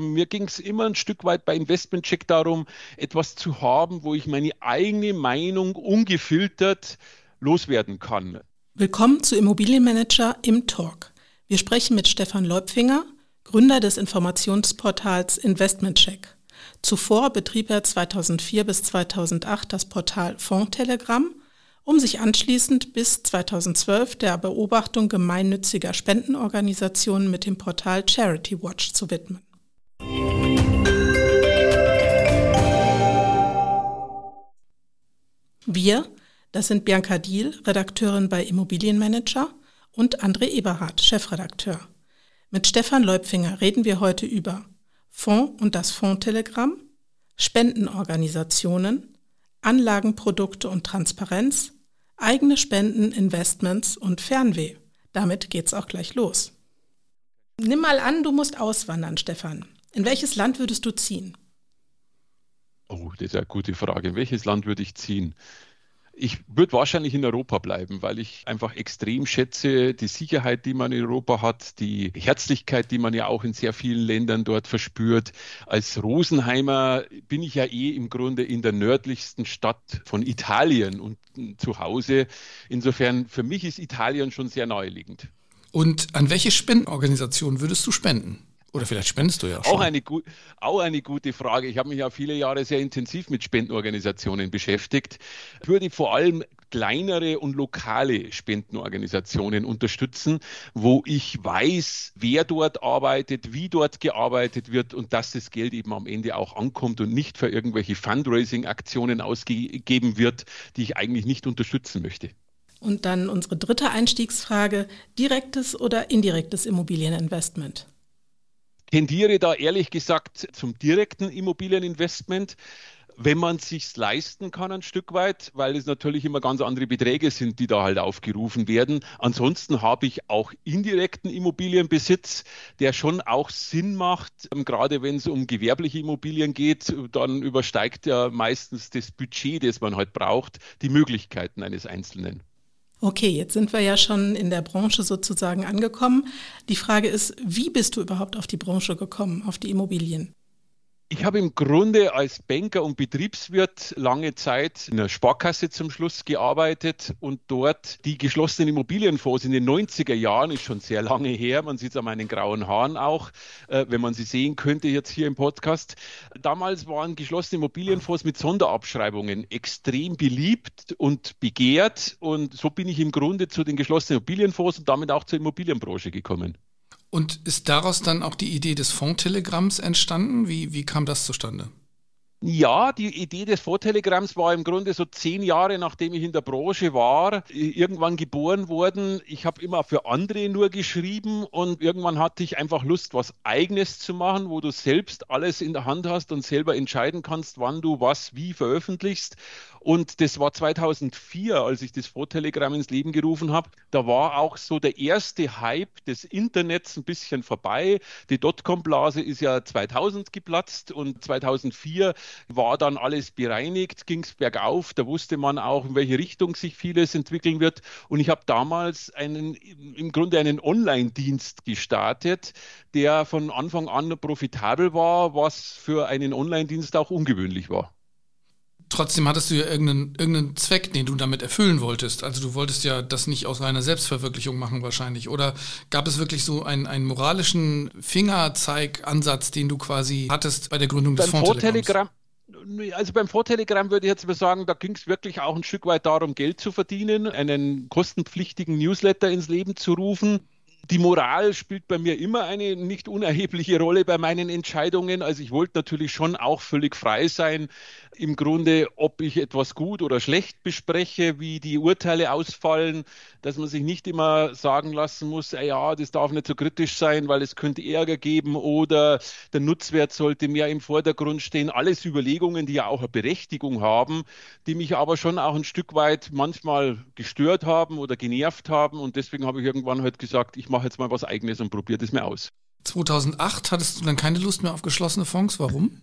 Mir ging es immer ein Stück weit bei Investmentcheck darum, etwas zu haben, wo ich meine eigene Meinung ungefiltert loswerden kann. Willkommen zu Immobilienmanager im Talk. Wir sprechen mit Stefan Leupfinger, Gründer des Informationsportals Investmentcheck. Zuvor betrieb er 2004 bis 2008 das Portal Fondtelegramm, um sich anschließend bis 2012 der Beobachtung gemeinnütziger Spendenorganisationen mit dem Portal Charity Watch zu widmen. Wir, das sind Bianca Diel, Redakteurin bei Immobilienmanager und André Eberhardt, Chefredakteur. Mit Stefan Leupfinger reden wir heute über Fonds und das Fondtelegramm, Spendenorganisationen, Anlagenprodukte und Transparenz, eigene Spenden, Investments und Fernweh. Damit geht's auch gleich los. Nimm mal an, du musst auswandern, Stefan. In welches Land würdest du ziehen? Das ist eine gute Frage. In welches Land würde ich ziehen? Ich würde wahrscheinlich in Europa bleiben, weil ich einfach extrem schätze die Sicherheit, die man in Europa hat, die Herzlichkeit, die man ja auch in sehr vielen Ländern dort verspürt. Als Rosenheimer bin ich ja eh im Grunde in der nördlichsten Stadt von Italien und zu Hause. Insofern, für mich ist Italien schon sehr naheliegend. Und an welche Spendenorganisation würdest du spenden? Oder vielleicht spendest du ja schon. Auch eine, auch eine gute Frage. Ich habe mich ja viele Jahre sehr intensiv mit Spendenorganisationen beschäftigt. Ich würde vor allem kleinere und lokale Spendenorganisationen unterstützen, wo ich weiß, wer dort arbeitet, wie dort gearbeitet wird und dass das Geld eben am Ende auch ankommt und nicht für irgendwelche Fundraising-Aktionen ausgegeben wird, die ich eigentlich nicht unterstützen möchte. Und dann unsere dritte Einstiegsfrage, direktes oder indirektes Immobilieninvestment? Tendiere da ehrlich gesagt zum direkten Immobilieninvestment wenn man es sich leisten kann ein Stück weit, weil es natürlich immer ganz andere Beträge sind, die da halt aufgerufen werden. Ansonsten habe ich auch indirekten Immobilienbesitz, der schon auch Sinn macht, ähm, gerade wenn es um gewerbliche Immobilien geht, dann übersteigt ja meistens das Budget, das man halt braucht, die Möglichkeiten eines Einzelnen. Okay, jetzt sind wir ja schon in der Branche sozusagen angekommen. Die Frage ist, wie bist du überhaupt auf die Branche gekommen, auf die Immobilien? Ich habe im Grunde als Banker und Betriebswirt lange Zeit in der Sparkasse zum Schluss gearbeitet und dort die geschlossenen Immobilienfonds in den 90er Jahren, ist schon sehr lange her, man sieht es an meinen grauen Haaren auch, äh, wenn man sie sehen könnte jetzt hier im Podcast. Damals waren geschlossene Immobilienfonds mit Sonderabschreibungen extrem beliebt und begehrt und so bin ich im Grunde zu den geschlossenen Immobilienfonds und damit auch zur Immobilienbranche gekommen. Und ist daraus dann auch die Idee des Fondtelegramms entstanden? Wie, wie kam das zustande? Ja, die Idee des Vortelegramms war im Grunde so zehn Jahre, nachdem ich in der Branche war, irgendwann geboren worden. Ich habe immer für andere nur geschrieben und irgendwann hatte ich einfach Lust, was Eigenes zu machen, wo du selbst alles in der Hand hast und selber entscheiden kannst, wann du was wie veröffentlichst. Und das war 2004, als ich das Vortelegramm ins Leben gerufen habe. Da war auch so der erste Hype des Internets ein bisschen vorbei. Die Dotcom-Blase ist ja 2000 geplatzt und 2004 war dann alles bereinigt, ging es bergauf. Da wusste man auch, in welche Richtung sich vieles entwickeln wird. Und ich habe damals einen, im Grunde einen Online-Dienst gestartet, der von Anfang an profitabel war, was für einen Online-Dienst auch ungewöhnlich war trotzdem hattest du ja irgendeinen, irgendeinen Zweck, den du damit erfüllen wolltest. Also du wolltest ja das nicht aus reiner Selbstverwirklichung machen wahrscheinlich. Oder gab es wirklich so einen, einen moralischen Fingerzeigansatz, den du quasi hattest bei der Gründung des Fondtelegramm? Also beim Vortelegramm würde ich jetzt mal sagen, da ging es wirklich auch ein Stück weit darum, Geld zu verdienen, einen kostenpflichtigen Newsletter ins Leben zu rufen die Moral spielt bei mir immer eine nicht unerhebliche Rolle bei meinen Entscheidungen. Also ich wollte natürlich schon auch völlig frei sein, im Grunde, ob ich etwas gut oder schlecht bespreche, wie die Urteile ausfallen, dass man sich nicht immer sagen lassen muss, ja, das darf nicht so kritisch sein, weil es könnte Ärger geben oder der Nutzwert sollte mehr im Vordergrund stehen. Alles Überlegungen, die ja auch eine Berechtigung haben, die mich aber schon auch ein Stück weit manchmal gestört haben oder genervt haben. Und deswegen habe ich irgendwann halt gesagt, ich mache mache jetzt mal was Eigenes und probiere das mir aus. 2008 hattest du dann keine Lust mehr auf geschlossene Fonds. Warum?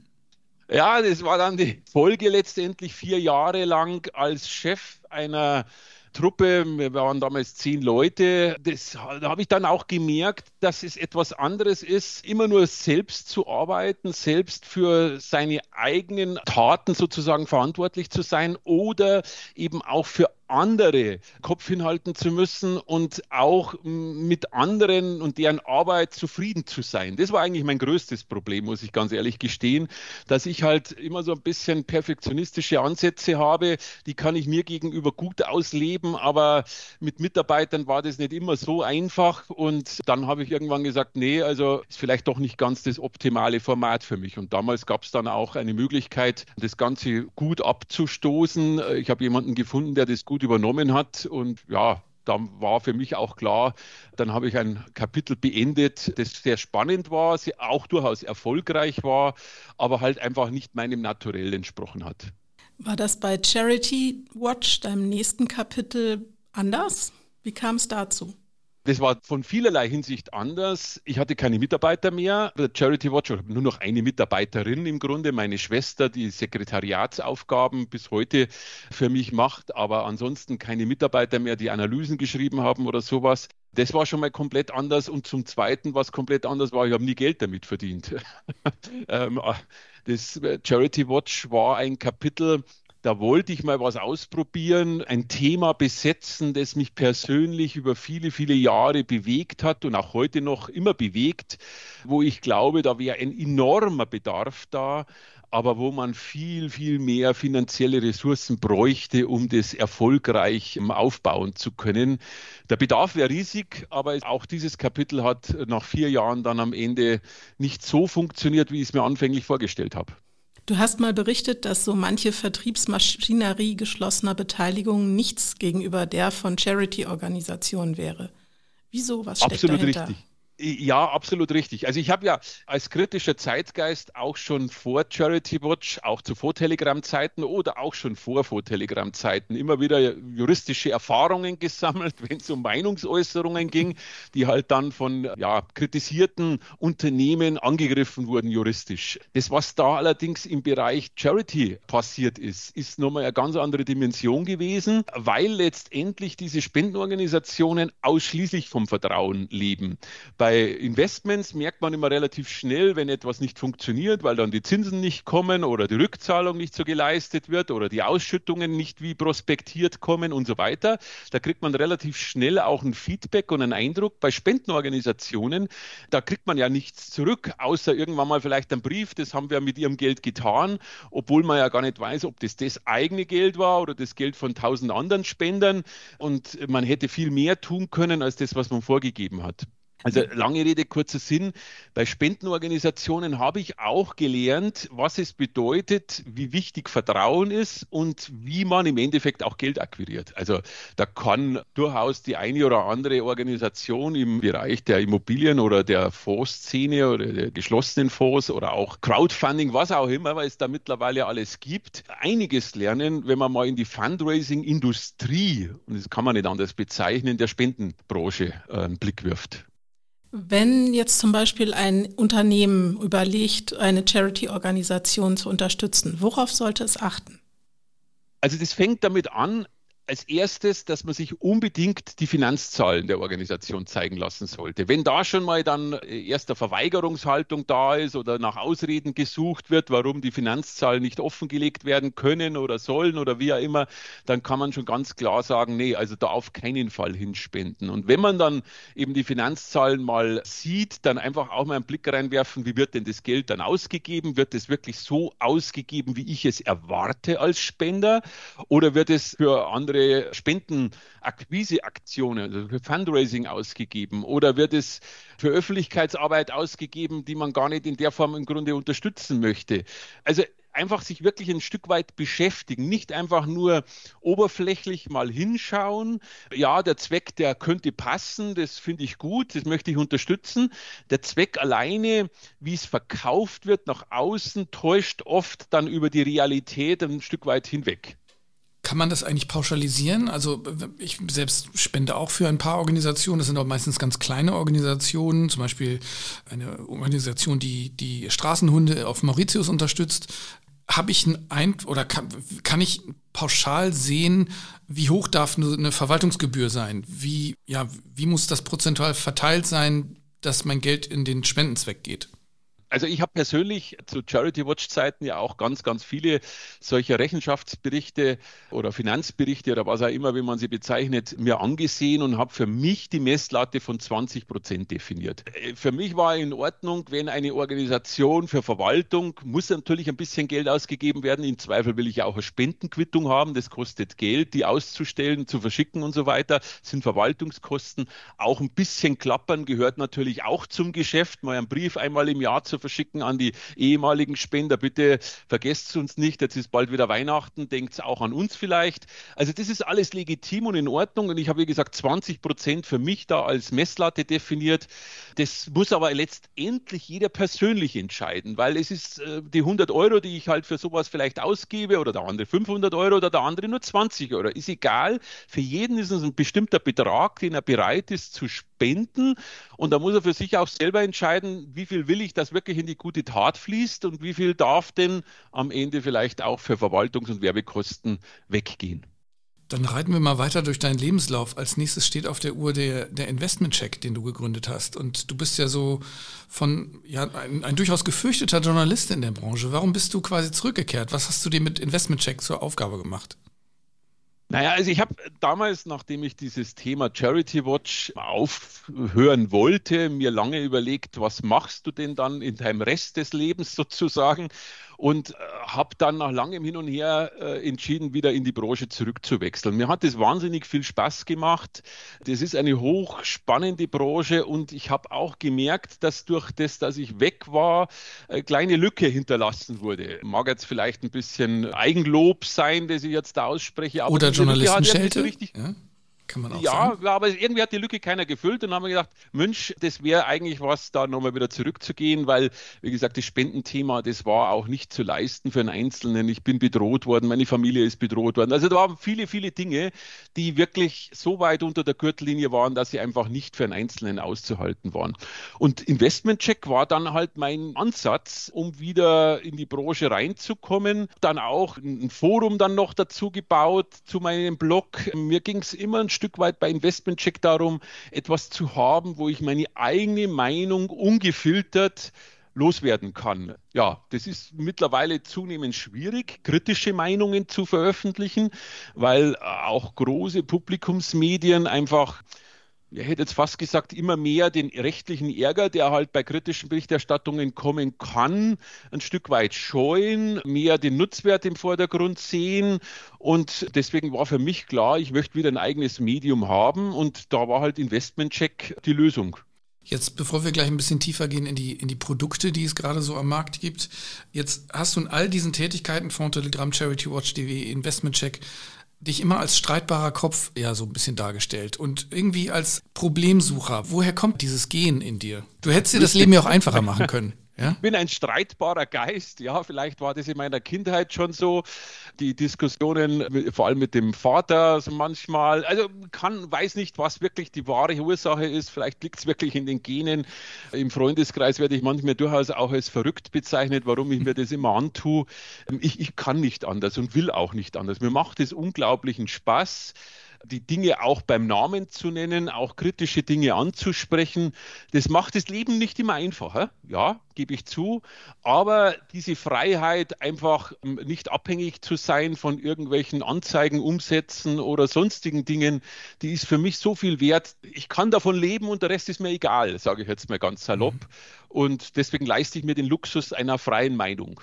Ja, das war dann die Folge letztendlich vier Jahre lang als Chef einer Truppe, wir waren damals zehn Leute, das, da habe ich dann auch gemerkt, dass es etwas anderes ist, immer nur selbst zu arbeiten, selbst für seine eigenen Taten sozusagen verantwortlich zu sein oder eben auch für andere Kopf hinhalten zu müssen und auch mit anderen und deren Arbeit zufrieden zu sein. Das war eigentlich mein größtes Problem, muss ich ganz ehrlich gestehen, dass ich halt immer so ein bisschen perfektionistische Ansätze habe, die kann ich mir gegenüber gut ausleben, aber mit Mitarbeitern war das nicht immer so einfach und dann habe ich irgendwann gesagt, nee, also ist vielleicht doch nicht ganz das optimale Format für mich und damals gab es dann auch eine Möglichkeit, das Ganze gut abzustoßen. Ich habe jemanden gefunden, der das gut gut übernommen hat. Und ja, da war für mich auch klar, dann habe ich ein Kapitel beendet, das sehr spannend war, auch durchaus erfolgreich war, aber halt einfach nicht meinem Naturell entsprochen hat. War das bei Charity Watch, deinem nächsten Kapitel, anders? Wie kam es dazu? Das war von vielerlei Hinsicht anders. Ich hatte keine Mitarbeiter mehr. Der Charity Watch hat nur noch eine Mitarbeiterin im Grunde, meine Schwester, die Sekretariatsaufgaben bis heute für mich macht, aber ansonsten keine Mitarbeiter mehr, die Analysen geschrieben haben oder sowas. Das war schon mal komplett anders. Und zum Zweiten, was komplett anders war, ich habe nie Geld damit verdient. Ähm, das Charity Watch war ein Kapitel, da wollte ich mal was ausprobieren, ein Thema besetzen, das mich persönlich über viele, viele Jahre bewegt hat und auch heute noch immer bewegt, wo ich glaube, da wäre ein enormer Bedarf da, aber wo man viel, viel mehr finanzielle Ressourcen bräuchte, um das erfolgreich aufbauen zu können. Der Bedarf wäre riesig, aber auch dieses Kapitel hat nach vier Jahren dann am Ende nicht so funktioniert, wie ich es mir anfänglich vorgestellt habe. Du hast mal berichtet, dass so manche Vertriebsmaschinerie geschlossener Beteiligungen nichts gegenüber der von Charity-Organisationen wäre. Wieso? Was steckt Absolut dahinter? richtig. Ja, absolut richtig. Also ich habe ja als kritischer Zeitgeist auch schon vor Charity Watch, auch zu Vortelegram-Zeiten oder auch schon vor Vortelegram-Zeiten immer wieder juristische Erfahrungen gesammelt, wenn es um Meinungsäußerungen ging, die halt dann von ja, kritisierten Unternehmen angegriffen wurden juristisch. Das, was da allerdings im Bereich Charity passiert ist, ist nochmal eine ganz andere Dimension gewesen, weil letztendlich diese Spendenorganisationen ausschließlich vom Vertrauen leben. Bei bei Investments merkt man immer relativ schnell, wenn etwas nicht funktioniert, weil dann die Zinsen nicht kommen oder die Rückzahlung nicht so geleistet wird oder die Ausschüttungen nicht wie prospektiert kommen und so weiter. Da kriegt man relativ schnell auch ein Feedback und einen Eindruck. Bei Spendenorganisationen, da kriegt man ja nichts zurück, außer irgendwann mal vielleicht ein Brief, das haben wir mit ihrem Geld getan, obwohl man ja gar nicht weiß, ob das das eigene Geld war oder das Geld von tausend anderen Spendern. Und man hätte viel mehr tun können als das, was man vorgegeben hat. Also lange Rede, kurzer Sinn. Bei Spendenorganisationen habe ich auch gelernt, was es bedeutet, wie wichtig Vertrauen ist und wie man im Endeffekt auch Geld akquiriert. Also da kann durchaus die eine oder andere Organisation im Bereich der Immobilien oder der Fondsszene oder der geschlossenen Fonds oder auch Crowdfunding, was auch immer, weil es da mittlerweile alles gibt, einiges lernen, wenn man mal in die Fundraising-Industrie, und das kann man nicht anders bezeichnen, der Spendenbranche äh, einen Blick wirft. Wenn jetzt zum Beispiel ein Unternehmen überlegt, eine Charity-Organisation zu unterstützen, worauf sollte es achten? Also das fängt damit an, als erstes, dass man sich unbedingt die Finanzzahlen der Organisation zeigen lassen sollte. Wenn da schon mal dann äh, erster Verweigerungshaltung da ist oder nach Ausreden gesucht wird, warum die Finanzzahlen nicht offengelegt werden können oder sollen oder wie auch immer, dann kann man schon ganz klar sagen, nee, also da auf keinen Fall hinspenden. Und wenn man dann eben die Finanzzahlen mal sieht, dann einfach auch mal einen Blick reinwerfen, wie wird denn das Geld dann ausgegeben? Wird es wirklich so ausgegeben, wie ich es erwarte als Spender? Oder wird es für andere andere Spendenakquiseaktionen, also für Fundraising ausgegeben? Oder wird es für Öffentlichkeitsarbeit ausgegeben, die man gar nicht in der Form im Grunde unterstützen möchte? Also einfach sich wirklich ein Stück weit beschäftigen, nicht einfach nur oberflächlich mal hinschauen. Ja, der Zweck, der könnte passen, das finde ich gut, das möchte ich unterstützen. Der Zweck alleine, wie es verkauft wird nach außen, täuscht oft dann über die Realität ein Stück weit hinweg. Kann man das eigentlich pauschalisieren? Also ich selbst spende auch für ein paar Organisationen, das sind auch meistens ganz kleine Organisationen, zum Beispiel eine Organisation, die die Straßenhunde auf Mauritius unterstützt. habe ich ein, ein oder kann, kann ich pauschal sehen, wie hoch darf eine Verwaltungsgebühr sein? Wie, ja, wie muss das prozentual verteilt sein, dass mein Geld in den Spendenzweck geht? Also ich habe persönlich zu Charity Watch Zeiten ja auch ganz, ganz viele solcher Rechenschaftsberichte oder Finanzberichte oder was auch immer, wie man sie bezeichnet, mir angesehen und habe für mich die Messlatte von 20 Prozent definiert. Äh, für mich war in Ordnung, wenn eine Organisation für Verwaltung muss natürlich ein bisschen Geld ausgegeben werden. Im Zweifel will ich auch eine Spendenquittung haben. Das kostet Geld, die auszustellen, zu verschicken und so weiter. Das sind Verwaltungskosten. Auch ein bisschen klappern gehört natürlich auch zum Geschäft. Mal einen Brief einmal im Jahr zu verschicken an die ehemaligen Spender. Bitte vergesst uns nicht, jetzt ist bald wieder Weihnachten, denkt auch an uns vielleicht. Also das ist alles legitim und in Ordnung. Und ich habe, wie gesagt, 20 Prozent für mich da als Messlatte definiert. Das muss aber letztendlich jeder persönlich entscheiden, weil es ist äh, die 100 Euro, die ich halt für sowas vielleicht ausgebe oder der andere 500 Euro oder der andere nur 20 Euro. Ist egal. Für jeden ist es ein bestimmter Betrag, den er bereit ist zu spenden. Und da muss er für sich auch selber entscheiden, wie viel will ich, dass wirklich in die gute Tat fließt und wie viel darf denn am Ende vielleicht auch für Verwaltungs- und Werbekosten weggehen. Dann reiten wir mal weiter durch deinen Lebenslauf. Als nächstes steht auf der Uhr der, der Investment-Check, den du gegründet hast. Und du bist ja so von, ja, ein, ein, durchaus gefürchteter Journalist in der Branche. Warum bist du quasi zurückgekehrt? Was hast du dir mit Investment-Check zur Aufgabe gemacht? Naja, also ich habe damals, nachdem ich dieses Thema Charity Watch aufhören wollte, mir lange überlegt, was machst du denn dann in deinem Rest des Lebens sozusagen? und äh, habe dann nach langem Hin und Her äh, entschieden, wieder in die Branche zurückzuwechseln. Mir hat das wahnsinnig viel Spaß gemacht. Das ist eine hochspannende Branche und ich habe auch gemerkt, dass durch das, dass ich weg war, eine kleine Lücke hinterlassen wurde. Mag jetzt vielleicht ein bisschen Eigenlob sein, das ich jetzt da ausspreche. Oder Journalistenschelte. So ja? Kann man auch ja, sagen. aber irgendwie hat die Lücke keiner gefüllt und dann haben wir gedacht, Mensch, das wäre eigentlich was, da nochmal wieder zurückzugehen, weil, wie gesagt, das Spendenthema, das war auch nicht zu leisten für einen Einzelnen. Ich bin bedroht worden, meine Familie ist bedroht worden. Also da waren viele, viele Dinge, die wirklich so weit unter der Gürtellinie waren, dass sie einfach nicht für einen Einzelnen auszuhalten waren. Und Investmentcheck war dann halt mein Ansatz, um wieder in die Branche reinzukommen. Dann auch ein Forum dann noch dazu gebaut zu meinem Blog. Mir ging es immer ein Stück weit bei Investmentcheck darum, etwas zu haben, wo ich meine eigene Meinung ungefiltert loswerden kann. Ja, das ist mittlerweile zunehmend schwierig, kritische Meinungen zu veröffentlichen, weil auch große Publikumsmedien einfach ich hätte jetzt fast gesagt, immer mehr den rechtlichen Ärger, der halt bei kritischen Berichterstattungen kommen kann, ein Stück weit scheuen, mehr den Nutzwert im Vordergrund sehen. Und deswegen war für mich klar, ich möchte wieder ein eigenes Medium haben. Und da war halt Investmentcheck die Lösung. Jetzt, bevor wir gleich ein bisschen tiefer gehen in die, in die Produkte, die es gerade so am Markt gibt, jetzt hast du in all diesen Tätigkeiten von Telegram, Charity Watch, DW, Investmentcheck dich immer als streitbarer Kopf ja so ein bisschen dargestellt und irgendwie als Problemsucher. Woher kommt dieses Gen in dir? Du hättest dir das Leben ja auch einfacher machen können. Ja? Ich bin ein streitbarer Geist. Ja, vielleicht war das in meiner Kindheit schon so. Die Diskussionen, vor allem mit dem Vater, so manchmal. Also kann, weiß nicht, was wirklich die wahre Ursache ist. Vielleicht liegt es wirklich in den Genen. Im Freundeskreis werde ich manchmal durchaus auch als verrückt bezeichnet, warum ich mir das immer antue. Ich, ich kann nicht anders und will auch nicht anders. Mir macht es unglaublichen Spaß die Dinge auch beim Namen zu nennen, auch kritische Dinge anzusprechen. Das macht das Leben nicht immer einfacher, ja, gebe ich zu. Aber diese Freiheit, einfach ähm, nicht abhängig zu sein von irgendwelchen Anzeigen, Umsätzen oder sonstigen Dingen, die ist für mich so viel wert. Ich kann davon leben und der Rest ist mir egal, sage ich jetzt mal ganz salopp. Mhm. Und deswegen leiste ich mir den Luxus einer freien Meinung.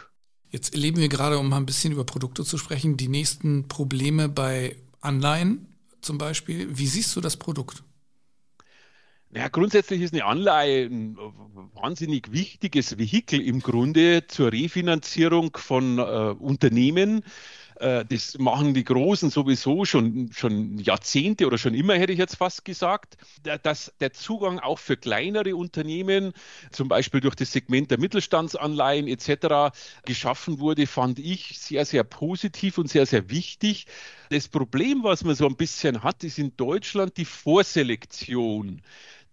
Jetzt erleben wir gerade, um mal ein bisschen über Produkte zu sprechen, die nächsten Probleme bei Anleihen zum Beispiel. Wie siehst du das Produkt? Ja, grundsätzlich ist eine Anleihe ein wahnsinnig wichtiges Vehikel im Grunde zur Refinanzierung von äh, Unternehmen. Äh, das machen die Großen sowieso schon, schon Jahrzehnte oder schon immer, hätte ich jetzt fast gesagt. Dass der Zugang auch für kleinere Unternehmen, zum Beispiel durch das Segment der Mittelstandsanleihen etc., geschaffen wurde, fand ich sehr, sehr positiv und sehr, sehr wichtig. Das Problem, was man so ein bisschen hat, ist in Deutschland die Vorselektion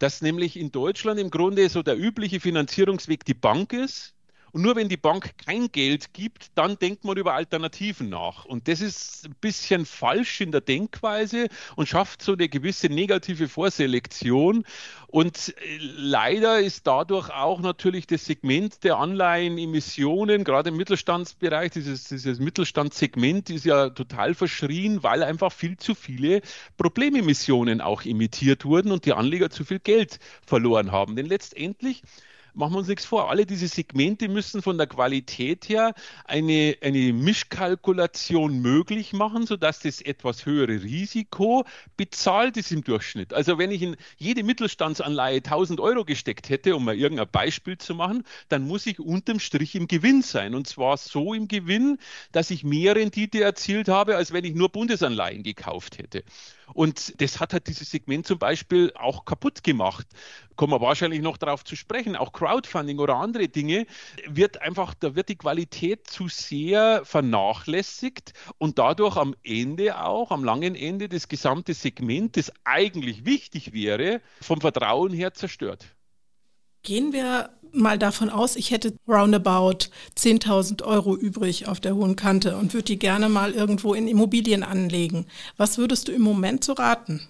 dass nämlich in Deutschland im Grunde so der übliche Finanzierungsweg die Bank ist Und nur wenn die Bank kein Geld gibt, dann denkt man über Alternativen nach. Und das ist ein bisschen falsch in der Denkweise und schafft so eine gewisse negative Vorselektion. Und äh, leider ist dadurch auch natürlich das Segment der Anleihenemissionen, gerade im Mittelstandsbereich, dieses, dieses Mittelstandssegment ist ja total verschrien, weil einfach viel zu viele Problememissionen auch imitiert wurden und die Anleger zu viel Geld verloren haben. Denn letztendlich machen wir uns nichts vor. Alle diese Segmente müssen von der Qualität her eine, eine Mischkalkulation möglich machen, sodass das etwas höhere Risiko bezahlt ist im Durchschnitt. Also wenn ich in jede Mittelstandsanleihe 1000 Euro gesteckt hätte, um mal irgendein Beispiel zu machen, dann muss ich unterm Strich im Gewinn sein. Und zwar so im Gewinn, dass ich mehr Rendite erzielt habe, als wenn ich nur Bundesanleihen gekauft hätte. Und das hat halt dieses Segment zum Beispiel auch kaputt gemacht. Kommen wir wahrscheinlich noch darauf zu sprechen. Auch Crowdfunding oder andere Dinge wird einfach, da wird die Qualität zu sehr vernachlässigt und dadurch am Ende auch, am langen Ende, das gesamte Segment, das eigentlich wichtig wäre, vom Vertrauen her zerstört. Gehen wir mal davon aus, ich hätte roundabout 10.000 Euro übrig auf der hohen Kante und würde die gerne mal irgendwo in Immobilien anlegen. Was würdest du im Moment so raten?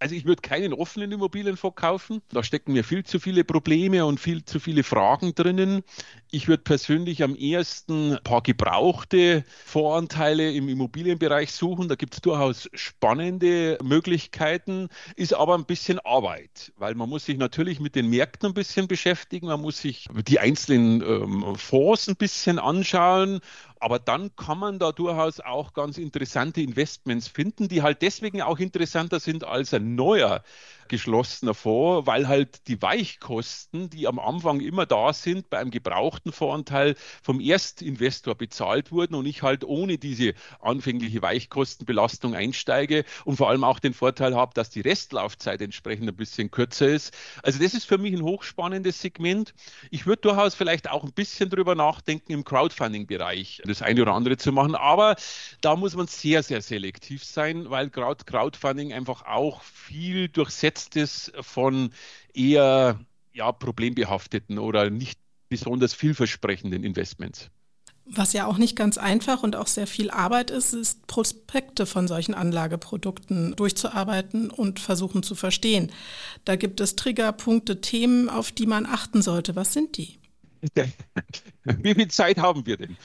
Also ich würde keinen offenen Immobilienfonds kaufen. Da stecken mir viel zu viele Probleme und viel zu viele Fragen drinnen. Ich würde persönlich am ehesten ein paar gebrauchte Voranteile im Immobilienbereich suchen. Da gibt es durchaus spannende Möglichkeiten, ist aber ein bisschen Arbeit, weil man muss sich natürlich mit den Märkten ein bisschen beschäftigen, man muss sich die einzelnen ähm, Fonds ein bisschen anschauen aber dann kann man da durchaus auch ganz interessante Investments finden, die halt deswegen auch interessanter sind als ein neuer geschlossener Fonds, weil halt die Weichkosten, die am Anfang immer da sind, bei einem gebrauchten Fondsanteil vom Erstinvestor bezahlt wurden und ich halt ohne diese anfängliche Weichkostenbelastung einsteige und vor allem auch den Vorteil habe, dass die Restlaufzeit entsprechend ein bisschen kürzer ist. Also das ist für mich ein hochspannendes Segment. Ich würde durchaus vielleicht auch ein bisschen drüber nachdenken, im Crowdfunding-Bereich das eine oder andere zu machen, aber da muss man sehr, sehr selektiv sein, weil Crowdfunding einfach auch viel durchsetzt Besetztes von eher ja, problembehafteten oder nicht besonders vielversprechenden Investments. Was ja auch nicht ganz einfach und auch sehr viel Arbeit ist, ist Prospekte von solchen Anlageprodukten durchzuarbeiten und versuchen zu verstehen. Da gibt es Triggerpunkte, Themen, auf die man achten sollte. Was sind die? Wie viel Zeit haben wir denn?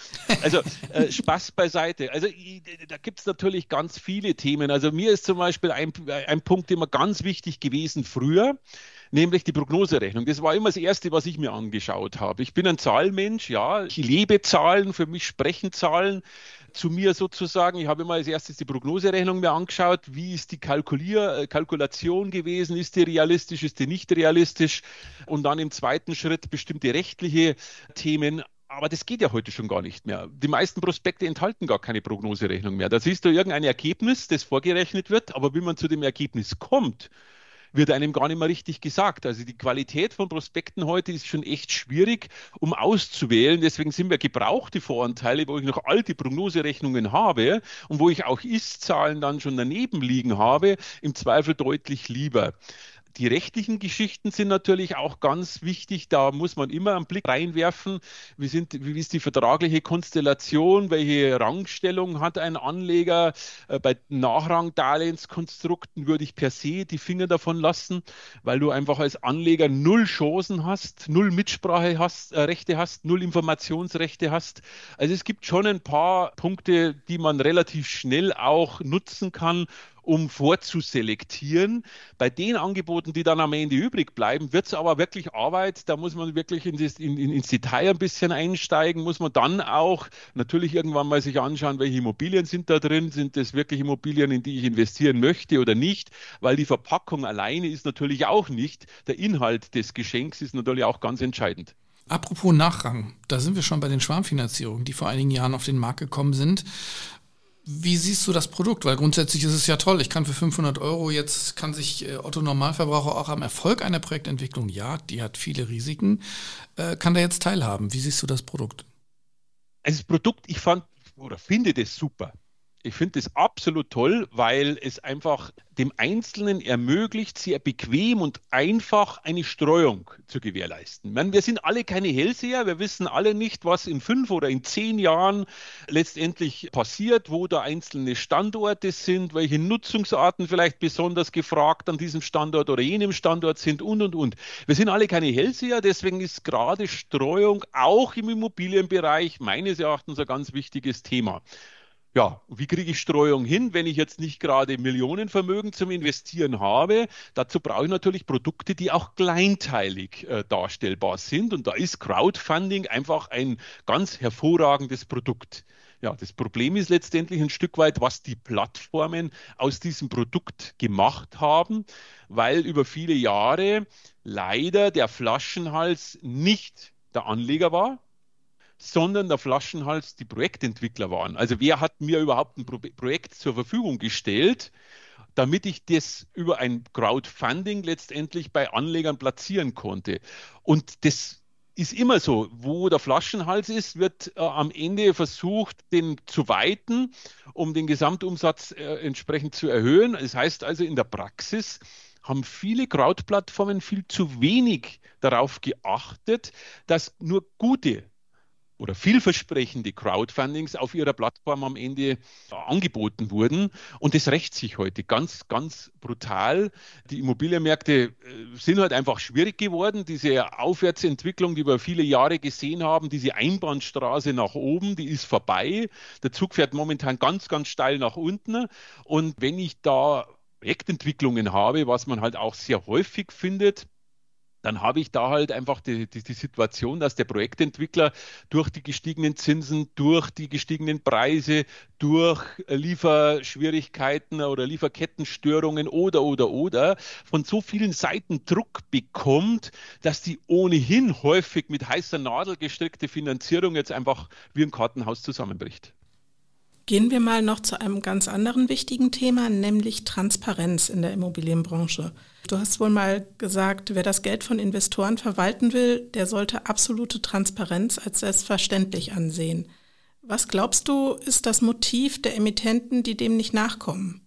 Also äh, Spaß beiseite. Also da gibt es natürlich ganz viele Themen. Also mir ist zum Beispiel ein, ein Punkt immer ganz wichtig gewesen früher, nämlich die Prognoserechnung. Das war immer das Erste, was ich mir angeschaut habe. Ich bin ein Zahlmensch, ja. Ich lebe Zahlen, für mich sprechen Zahlen zu mir sozusagen. Ich habe immer als erstes die Prognoserechnung mir angeschaut. Wie ist die Kalkulier äh, Kalkulation gewesen? Ist die realistisch? Ist die nicht realistisch? Und dann im zweiten Schritt bestimmte rechtliche Themen. Aber das geht ja heute schon gar nicht mehr. Die meisten Prospekte enthalten gar keine Prognoserechnung mehr. Da siehst du irgendein Ergebnis, das vorgerechnet wird, aber wie man zu dem Ergebnis kommt, wird einem gar nicht mehr richtig gesagt. Also die Qualität von Prospekten heute ist schon echt schwierig, um auszuwählen. Deswegen sind wir gebrauchte Voranteile, wo ich noch alte Prognoserechnungen habe und wo ich auch Ist-Zahlen dann schon daneben liegen habe, im Zweifel deutlich lieber. Die rechtlichen Geschichten sind natürlich auch ganz wichtig. Da muss man immer einen Blick reinwerfen. Wie, sind, wie ist die vertragliche Konstellation? Welche Rangstellung hat ein Anleger? Äh, bei Nachrangdarlehenskonstrukten würde ich per se die Finger davon lassen, weil du einfach als Anleger null Chancen hast, null Mitsprache hast, äh, hast, null Informationsrechte hast. Also es gibt schon ein paar Punkte, die man relativ schnell auch nutzen kann, um vorzuselektieren. Bei den Angeboten, die dann am Ende übrig bleiben, wird es aber wirklich Arbeit. Da muss man wirklich in das, in, in, ins Detail ein bisschen einsteigen. Muss man dann auch natürlich irgendwann mal sich anschauen, welche Immobilien sind da drin. Sind das wirklich Immobilien, in die ich investieren möchte oder nicht? Weil die Verpackung alleine ist natürlich auch nicht. Der Inhalt des Geschenks ist natürlich auch ganz entscheidend. Apropos Nachrang, da sind wir schon bei den Schwarmfinanzierungen, die vor einigen Jahren auf den Markt gekommen sind. Wie siehst du das Produkt? Weil grundsätzlich ist es ja toll. Ich kann für 500 Euro jetzt, kann sich äh, Otto Normalverbraucher auch am Erfolg einer Projektentwicklung, ja, die hat viele Risiken, äh, kann da jetzt teilhaben. Wie siehst du das Produkt? Also das Produkt, ich fand oder finde das super. Ich finde das absolut toll, weil es einfach dem Einzelnen ermöglicht, sehr bequem und einfach eine Streuung zu gewährleisten. Meine, wir sind alle keine Hellseher, wir wissen alle nicht, was in fünf oder in zehn Jahren letztendlich passiert, wo da einzelne Standorte sind, welche Nutzungsarten vielleicht besonders gefragt an diesem Standort oder jenem Standort sind und und und. Wir sind alle keine Hellseher, deswegen ist gerade Streuung auch im Immobilienbereich meines Erachtens ein ganz wichtiges Thema ja, wie kriege ich Streuung hin, wenn ich jetzt nicht gerade Millionenvermögen zum Investieren habe? Dazu brauche ich natürlich Produkte, die auch kleinteilig äh, darstellbar sind. Und da ist Crowdfunding einfach ein ganz hervorragendes Produkt. Ja, das Problem ist letztendlich ein Stück weit, was die Plattformen aus diesem Produkt gemacht haben, weil über viele Jahre leider der Flaschenhals nicht der Anleger war, sondern der Flaschenhals die Projektentwickler waren. Also wer hat mir überhaupt ein Pro Projekt zur Verfügung gestellt, damit ich das über ein Crowdfunding letztendlich bei Anlegern platzieren konnte. Und das ist immer so, wo der Flaschenhals ist, wird äh, am Ende versucht, den zu weiten, um den Gesamtumsatz äh, entsprechend zu erhöhen. Das heißt also in der Praxis haben viele Crowd-Plattformen viel zu wenig darauf geachtet, dass nur gute oder vielversprechende Crowdfundings auf ihrer Plattform am Ende angeboten wurden. Und das rächt sich heute ganz, ganz brutal. Die Immobilienmärkte äh, sind halt einfach schwierig geworden. Diese Aufwärtsentwicklung, die wir viele Jahre gesehen haben, diese Einbahnstraße nach oben, die ist vorbei. Der Zug fährt momentan ganz, ganz steil nach unten. Und wenn ich da Projektentwicklungen habe, was man halt auch sehr häufig findet, dann habe ich da halt einfach die, die, die, Situation, dass der Projektentwickler durch die gestiegenen Zinsen, durch die gestiegenen Preise, durch Lieferschwierigkeiten oder Lieferkettenstörungen oder, oder, oder von so vielen Seiten Druck bekommt, dass die ohnehin häufig mit heißer Nadel gestrickte Finanzierung jetzt einfach wie ein Kartenhaus zusammenbricht. Gehen wir mal noch zu einem ganz anderen wichtigen Thema, nämlich Transparenz in der Immobilienbranche. Du hast wohl mal gesagt, wer das Geld von Investoren verwalten will, der sollte absolute Transparenz als selbstverständlich ansehen. Was glaubst du, ist das Motiv der Emittenten, die dem nicht nachkommen?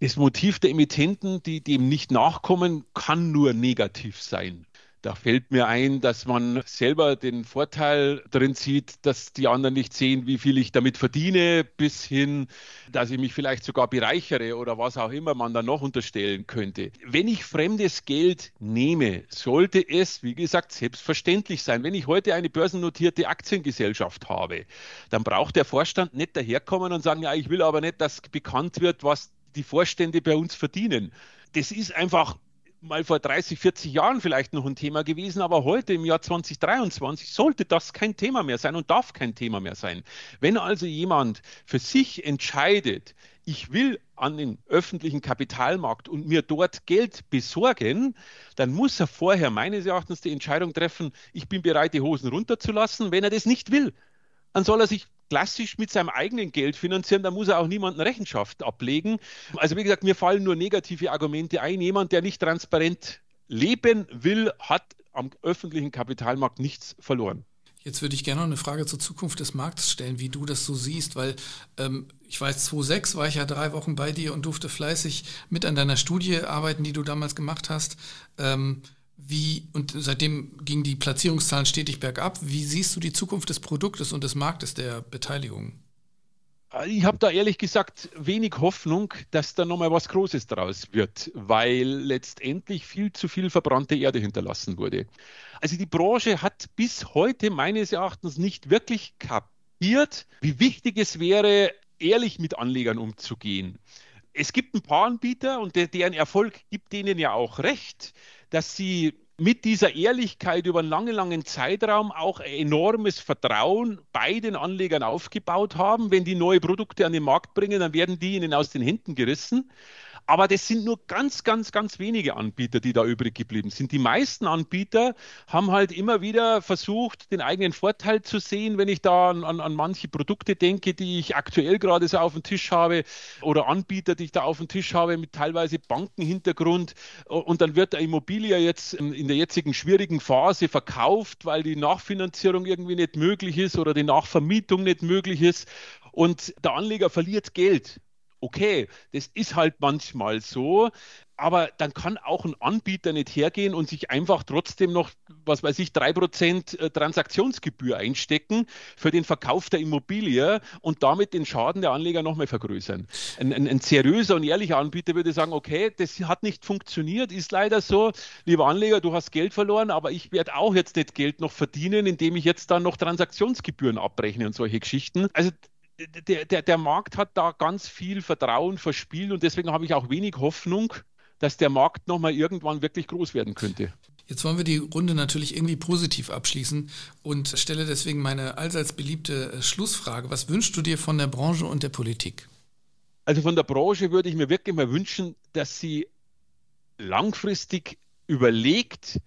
Das Motiv der Emittenten, die dem nicht nachkommen, kann nur negativ sein. Da fällt mir ein, dass man selber den Vorteil drin sieht, dass die anderen nicht sehen, wie viel ich damit verdiene, bis hin, dass ich mich vielleicht sogar bereichere oder was auch immer man da noch unterstellen könnte. Wenn ich fremdes Geld nehme, sollte es, wie gesagt, selbstverständlich sein. Wenn ich heute eine börsennotierte Aktiengesellschaft habe, dann braucht der Vorstand nicht daherkommen und sagen, ja, ich will aber nicht, dass bekannt wird, was die Vorstände bei uns verdienen. Das ist einfach mal vor 30, 40 Jahren vielleicht noch ein Thema gewesen, aber heute im Jahr 2023 sollte das kein Thema mehr sein und darf kein Thema mehr sein. Wenn also jemand für sich entscheidet, ich will an den öffentlichen Kapitalmarkt und mir dort Geld besorgen, dann muss er vorher meines Erachtens die Entscheidung treffen, ich bin bereit, die Hosen runterzulassen. Wenn er das nicht will, dann soll er sich klassisch mit seinem eigenen Geld finanzieren, da muss er auch niemanden Rechenschaft ablegen. Also wie gesagt, mir fallen nur negative Argumente ein. Jemand, der nicht transparent leben will, hat am öffentlichen Kapitalmarkt nichts verloren. Jetzt würde ich gerne noch eine Frage zur Zukunft des Marktes stellen, wie du das so siehst, weil ähm, ich weiß, 2006 war ich ja drei Wochen bei dir und durfte fleißig mit an deiner Studie arbeiten, die du damals gemacht hast. Ähm, wie, und seitdem gingen die Platzierungszahlen stetig bergab. Wie siehst du die Zukunft des Produktes und des Marktes der Beteiligung? Ich habe da ehrlich gesagt wenig Hoffnung, dass da nochmal was Großes draus wird, weil letztendlich viel zu viel verbrannte Erde hinterlassen wurde. Also die Branche hat bis heute meines Erachtens nicht wirklich kapiert, wie wichtig es wäre, ehrlich mit Anlegern umzugehen. Es gibt ein paar Anbieter und deren Erfolg gibt denen ja auch recht dass sie mit dieser Ehrlichkeit über einen langen, langen Zeitraum auch enormes Vertrauen bei den Anlegern aufgebaut haben. Wenn die neue Produkte an den Markt bringen, dann werden die ihnen aus den Händen gerissen. Aber das sind nur ganz, ganz, ganz wenige Anbieter, die da übrig geblieben sind. Die meisten Anbieter haben halt immer wieder versucht, den eigenen Vorteil zu sehen, wenn ich da an, an, an manche Produkte denke, die ich aktuell gerade so auf dem Tisch habe oder Anbieter, die ich da auf dem Tisch habe mit teilweise Bankenhintergrund. Und dann wird der Immobilie jetzt in der jetzigen schwierigen Phase verkauft, weil die Nachfinanzierung irgendwie nicht möglich ist oder die Nachvermietung nicht möglich ist. und der Anleger verliert Geld. Okay, das ist halt manchmal so aber dann kann auch ein Anbieter nicht hergehen und sich einfach trotzdem noch, was weiß ich, 3% äh, Transaktionsgebühr einstecken für den Verkauf der Immobilie und damit den Schaden der Anleger nochmal vergrößern. Ein, ein, ein, seriöser und ehrlicher Anbieter würde sagen, okay, das hat nicht funktioniert, ist leider so. Lieber Anleger, du hast Geld verloren, aber ich werde auch jetzt nicht Geld noch verdienen, indem ich jetzt dann noch Transaktionsgebühren abrechne und solche Geschichten. Also der, der, der Markt hat da ganz viel Vertrauen verspielt und deswegen habe ich auch wenig Hoffnung, dass der Markt nochmal irgendwann wirklich groß werden könnte. Jetzt wollen wir die Runde natürlich irgendwie positiv abschließen und stelle deswegen meine allseits beliebte äh, Schlussfrage. Was wünschst du dir von der Branche und der Politik? Also von der Branche würde ich mir wirklich mal wünschen, dass sie langfristig überlegt,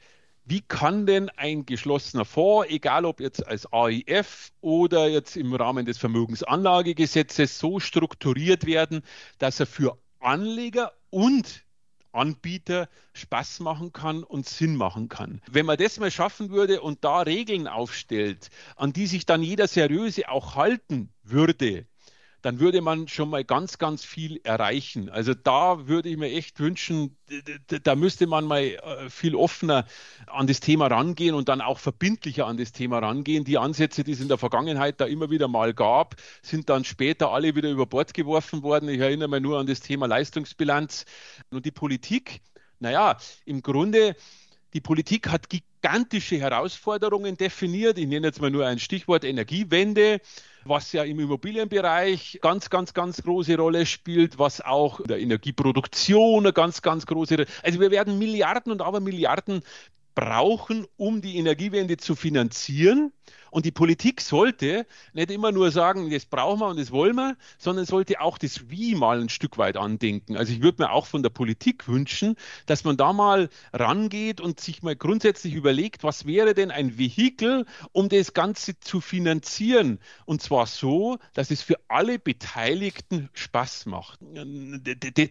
wie kann denn ein geschlossener Fonds, egal ob jetzt als AIF oder jetzt im Rahmen des Vermögensanlagegesetzes, so strukturiert werden, dass er für Anleger und Anbieter Spaß machen kann und Sinn machen kann. Wenn man das mal schaffen würde und da Regeln aufstellt, an die sich dann jeder Seriöse auch halten würde, dann würde man schon mal ganz, ganz viel erreichen. Also da würde ich mir echt wünschen, da müsste man mal äh, viel offener an das Thema rangehen und dann auch verbindlicher an das Thema rangehen. Die Ansätze, die es in der Vergangenheit da immer wieder mal gab, sind dann später alle wieder über Bord geworfen worden. Ich erinnere mich nur an das Thema Leistungsbilanz und die Politik. Naja, im Grunde, die Politik hat gigantische Herausforderungen definiert. Ich nenne jetzt mal nur ein Stichwort Energiewende was ja im Immobilienbereich ganz, ganz, ganz große Rolle spielt, was auch in der Energieproduktion eine ganz, ganz große Rolle. Also wir werden Milliarden und aber Milliarden brauchen, um die Energiewende zu finanzieren. Und die Politik sollte nicht immer nur sagen, das brauchen wir und das wollen wir, sondern sollte auch das Wie mal ein Stück weit andenken. Also ich würde mir auch von der Politik wünschen, dass man da mal rangeht und sich mal grundsätzlich überlegt, was wäre denn ein Vehikel, um das Ganze zu finanzieren. Und zwar so, dass es für alle Beteiligten Spaß macht.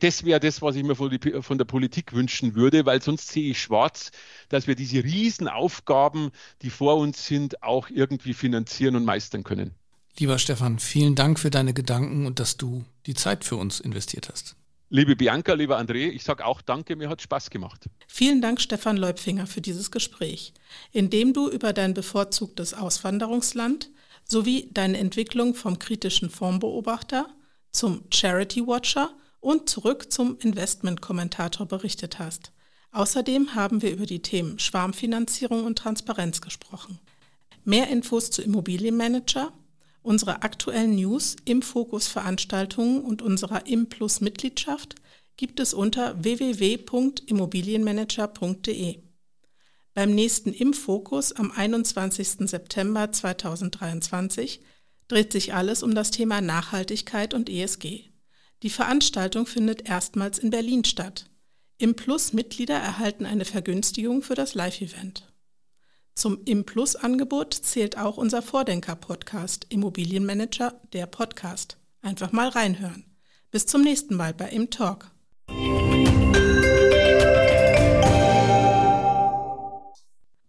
Das wäre das, was ich mir von der Politik wünschen würde, weil sonst sehe ich schwarz, dass wir diese Riesenaufgaben, die vor uns sind, auch irgendwie finanzieren und meistern können. Lieber Stefan, vielen Dank für deine Gedanken und dass du die Zeit für uns investiert hast. Liebe Bianca, lieber André, ich sage auch danke, mir hat Spaß gemacht. Vielen Dank, Stefan Leupfinger, für dieses Gespräch, in dem du über dein bevorzugtes Auswanderungsland sowie deine Entwicklung vom kritischen Fondsbeobachter zum Charity Watcher und zurück zum Investmentkommentator berichtet hast. Außerdem haben wir über die Themen Schwarmfinanzierung und Transparenz gesprochen. Mehr Infos zu Immobilienmanager, unsere aktuellen News, im Fokus Veranstaltungen und unserer Implus Mitgliedschaft gibt es unter www.immobilienmanager.de. Beim nächsten Im-Fokus am 21. September 2023 dreht sich alles um das Thema Nachhaltigkeit und ESG. Die Veranstaltung findet erstmals in Berlin statt. Im Plus Mitglieder erhalten eine Vergünstigung für das Live-Event. Zum Im-Plus-Angebot zählt auch unser Vordenker-Podcast Immobilienmanager, der Podcast. Einfach mal reinhören. Bis zum nächsten Mal bei Im Talk.